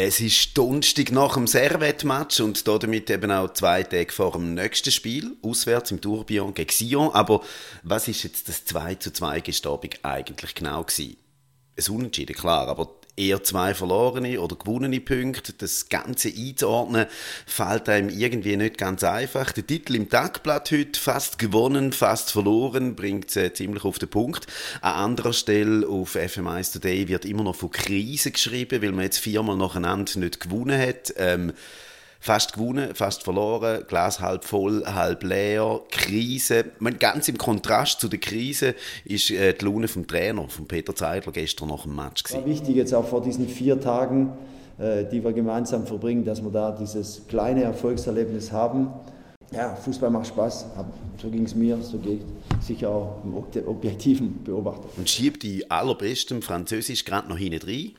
Es ist Donnerstag nach dem Servette-Match und damit eben auch zwei Tage vor dem nächsten Spiel, auswärts im Tourbillon gegen Sion. Aber was ist jetzt das 2 zu 2 gestern eigentlich genau gewesen? Ein Unentschieden, klar, aber eher zwei verlorene oder gewonnene Punkte. Das Ganze einzuordnen, fällt einem irgendwie nicht ganz einfach. Der Titel im Tagblatt heute, fast gewonnen, fast verloren, bringt es ziemlich auf den Punkt. An anderer Stelle auf FM1 Today wird immer noch von Krise geschrieben, weil man jetzt viermal nacheinander nicht gewonnen hat. Ähm, fast gewonnen, fast verloren, Glas halb voll, halb leer, Krise. meine, ganz im Kontrast zu der Krise ist äh, die Laune vom Trainer, von Peter Zeidler, gestern nach dem Match. Gewesen. War wichtig jetzt auch vor diesen vier Tagen, äh, die wir gemeinsam verbringen, dass wir da dieses kleine Erfolgserlebnis haben. Ja, Fußball macht Spaß. So ging es mir, so geht es sicher auch im objektiven Beobachter. Und schiebt die allerbesten Französisch gerade noch hinten rein?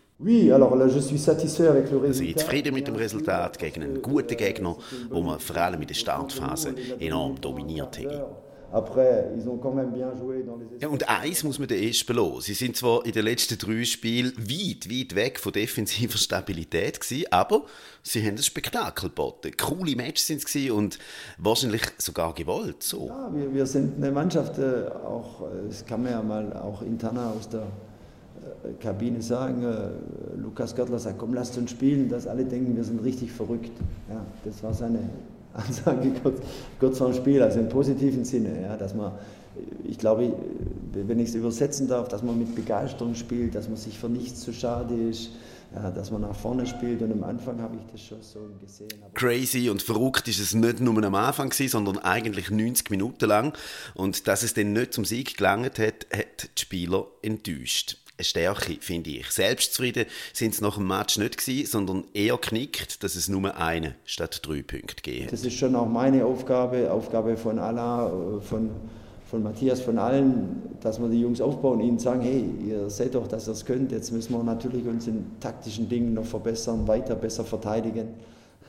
Also ich zufrieden mit dem Resultat gegen einen guten Gegner, wo man vor allem in der Startphase enorm dominiert hat. Ja, und eins muss man den erst belohnen. Sie sind zwar in den letzten drei Spielen weit, weit weg von defensiver Stabilität gewesen, aber sie haben ein Spektakel geboten. Coole Matches sind es und wahrscheinlich sogar gewollt. So. Ja, wir, wir sind eine Mannschaft, äh, auch, äh, das kann man ja mal auch interner aus der Kabine sagen, äh, Lukas Görtler sagt, komm, lasst uns spielen, dass alle denken, wir sind richtig verrückt. Ja, das war seine Ansage kurz, kurz vor dem Spiel, also im positiven Sinne, ja, dass man, ich glaube, wenn ich es übersetzen darf, dass man mit Begeisterung spielt, dass man sich für nichts zu schade ist, ja, dass man nach vorne spielt und am Anfang habe ich das schon so gesehen. Crazy und verrückt ist es nicht nur am Anfang gewesen, sondern eigentlich 90 Minuten lang und dass es dann nicht zum Sieg gelangt hat, hat die Spieler enttäuscht eine Stärke, finde ich. Selbstzufrieden sind sie nach dem Match nicht gewesen, sondern eher knickt, dass es nur eine statt drei Punkte gegeben Das ist schon auch meine Aufgabe, Aufgabe von Allah, von, von Matthias, von allen, dass wir die Jungs aufbauen, ihnen sagen, hey, ihr seht doch, dass ihr es könnt, jetzt müssen wir natürlich uns in taktischen Dingen noch verbessern, weiter besser verteidigen.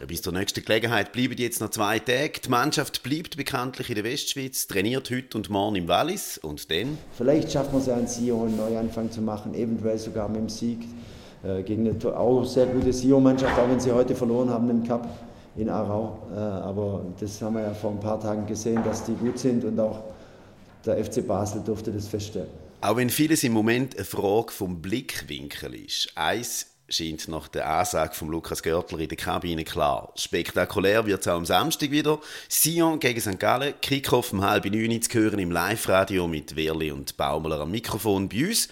Bis zur nächsten Gelegenheit bleiben jetzt noch zwei Tage. Die Mannschaft bleibt bekanntlich in der Westschweiz, trainiert heute und morgen im Wallis und dann? Vielleicht schaffen wir es ja einen Sion einen Neuanfang zu machen, eventuell sogar mit dem Sieg äh, gegen eine auch sehr gute Sion-Mannschaft, auch wenn sie heute verloren haben im Cup in Aarau. Äh, aber das haben wir ja vor ein paar Tagen gesehen, dass die gut sind und auch der FC Basel durfte das feststellen. Auch wenn vieles im Moment eine Frage vom Blickwinkel ist. Eins scheint nach der Ansage von Lukas Görtler in der Kabine klar. Spektakulär wird es auch am Samstag wieder. Sion gegen St. Gallen, Kickoff um halb neun zu hören im Live-Radio mit Werli und Baumler am Mikrofon bei uns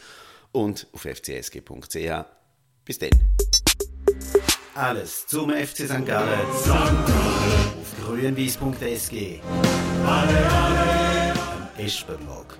und auf fcsg.ch. Bis dann. Alles zum FC St. Gallen. St. Gallen. Auf grünwies.sg. Alle, alle. Am Espenblog.